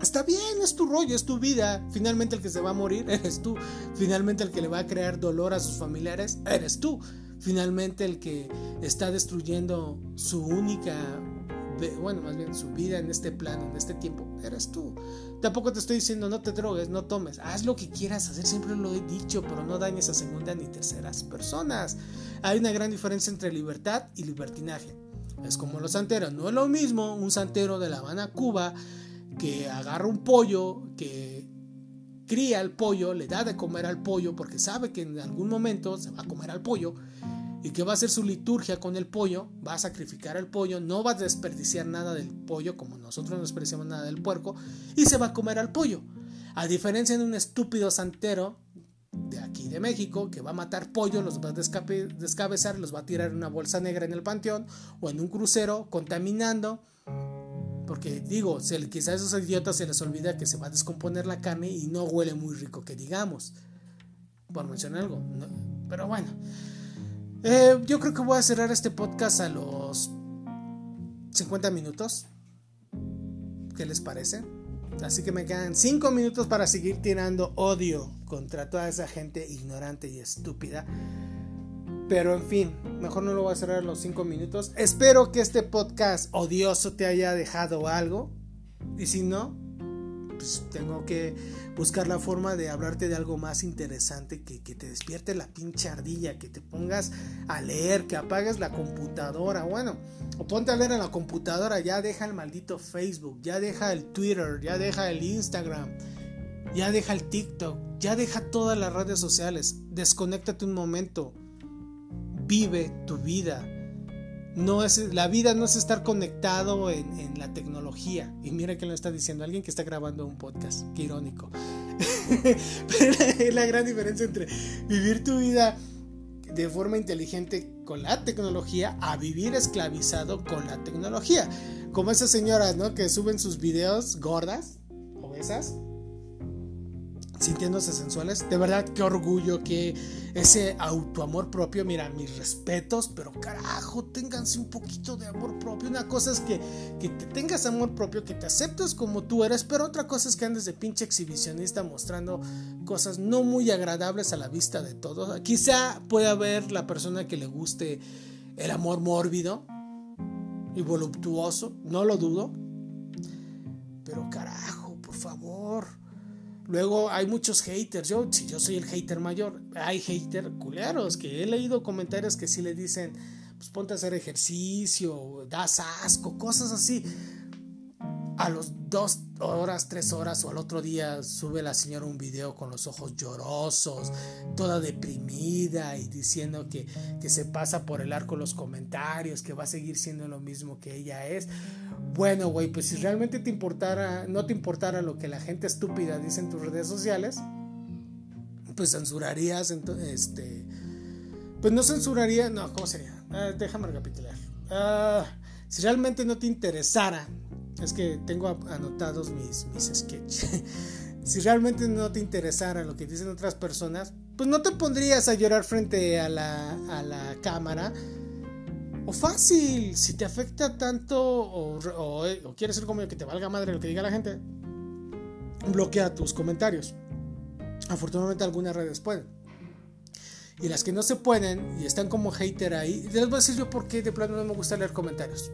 está bien, es tu rollo, es tu vida. Finalmente el que se va a morir eres tú. Finalmente el que le va a crear dolor a sus familiares eres tú. Finalmente el que está destruyendo su única bueno, más bien su vida en este plano, en este tiempo, eres tú. Tampoco te estoy diciendo no te drogues, no tomes, haz lo que quieras hacer, siempre lo he dicho, pero no dañes a segunda ni terceras personas. Hay una gran diferencia entre libertad y libertinaje. Es como los santeros, no es lo mismo un santero de La Habana, Cuba, que agarra un pollo, que cría el pollo, le da de comer al pollo porque sabe que en algún momento se va a comer al pollo y que va a hacer su liturgia con el pollo, va a sacrificar el pollo, no va a desperdiciar nada del pollo como nosotros no desperdiciamos nada del puerco y se va a comer al pollo. A diferencia de un estúpido santero de aquí de México que va a matar pollo, los va a descabezar, los va a tirar en una bolsa negra en el panteón o en un crucero contaminando. Porque digo, quizás a esos idiotas se les olvida que se va a descomponer la carne y no huele muy rico, que digamos. Por mencionar algo. pero bueno. Eh, yo creo que voy a cerrar este podcast a los 50 minutos. ¿Qué les parece? Así que me quedan 5 minutos para seguir tirando odio contra toda esa gente ignorante y estúpida. Pero en fin, mejor no lo voy a cerrar los 5 minutos. Espero que este podcast odioso te haya dejado algo. Y si no, pues tengo que buscar la forma de hablarte de algo más interesante que, que, te despierte la pinche ardilla, que te pongas a leer, que apagues la computadora. Bueno, o ponte a leer en la computadora, ya deja el maldito Facebook, ya deja el Twitter, ya deja el Instagram, ya deja el TikTok, ya deja todas las redes sociales. Desconéctate un momento. Vive tu vida no es, la vida no es estar conectado en, la tecnología. Y mira que lo está diciendo alguien que está grabando un podcast. Qué irónico. Pero es la gran diferencia entre vivir tu vida de forma inteligente con la tecnología a vivir esclavizado con la tecnología. Como esas señoras, ¿no? Que suben sus videos gordas, obesas, sintiéndose sensuales. De verdad, qué orgullo, que ese autoamor propio. Mira, mis respetos, pero carajo, ténganse un poquito de amor propio. Una cosa es que, que te tengas amor propio, que te aceptes como tú eres, pero otra cosa es que andes de pinche exhibicionista mostrando cosas no muy agradables a la vista de todos. Quizá pueda haber la persona que le guste el amor mórbido y voluptuoso, no lo dudo. Pero carajo, por favor Luego hay muchos haters. Yo, si yo soy el hater mayor, hay haters culeros que he leído comentarios que sí le dicen, pues ponte a hacer ejercicio, das asco, cosas así a los dos horas, tres horas o al otro día sube la señora un video con los ojos llorosos, toda deprimida y diciendo que, que se pasa por el arco los comentarios, que va a seguir siendo lo mismo que ella es. Bueno, güey, pues si realmente te importara, no te importara lo que la gente estúpida dice en tus redes sociales, pues censurarías, este, pues no censuraría, no, ¿cómo sería? Ah, déjame recapitular. Ah, si realmente no te interesara es que tengo anotados mis, mis sketches. si realmente no te interesara lo que dicen otras personas, pues no te pondrías a llorar frente a la, a la cámara. Fácil, si te afecta tanto o, o, quieres ser como yo que te valga madre lo que diga la gente, bloquea tus comentarios. Afortunadamente algunas redes pueden. Y las que no se pueden y están como hater ahí, les voy a decir yo por qué de plano no me gusta leer comentarios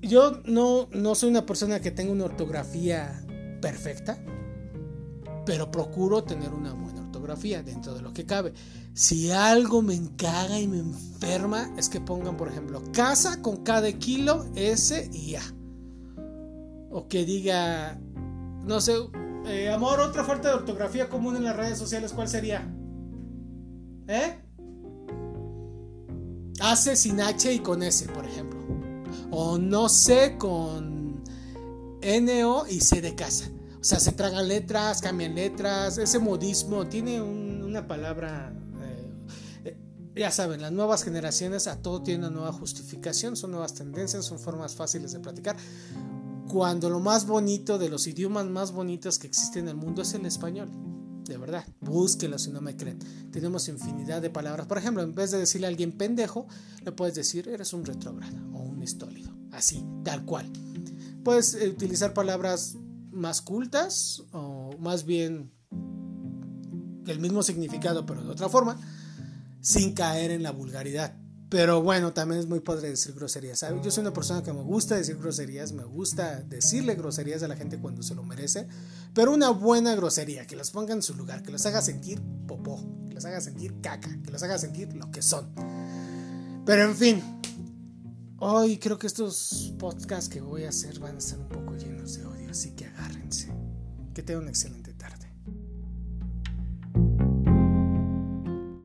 yo no, no soy una persona que tenga una ortografía perfecta, pero procuro tener una buena dentro de lo que cabe. Si algo me encaga y me enferma, es que pongan, por ejemplo, casa con cada kilo, S y A. O que diga, no sé, eh, amor, otra falta de ortografía común en las redes sociales, ¿cuál sería? ¿Eh? Hace sin H y con S, por ejemplo o no sé con NO y C de casa. Sea, se tragan letras, cambian letras, ese modismo tiene una palabra, eh, ya saben, las nuevas generaciones a todo tienen una nueva justificación, son nuevas tendencias, son formas fáciles de platicar. Cuando lo más bonito de los idiomas más bonitos que existen en el mundo es el español. De verdad, búsquenlo si no me creen. Tenemos infinidad de palabras. Por ejemplo, en vez de decirle a alguien pendejo, le puedes decir eres un retrógrado o un estólido. Así, tal cual. Puedes eh, utilizar palabras más cultas o más bien el mismo significado pero de otra forma, sin caer en la vulgaridad. Pero bueno, también es muy padre decir groserías. Yo soy una persona que me gusta decir groserías, me gusta decirle groserías a la gente cuando se lo merece, pero una buena grosería, que los ponga en su lugar, que los haga sentir popó, que los haga sentir caca, que los haga sentir lo que son. Pero en fin, hoy creo que estos podcasts que voy a hacer van a estar un poco llenos de odio, así que. Que tenga una excelente tarde.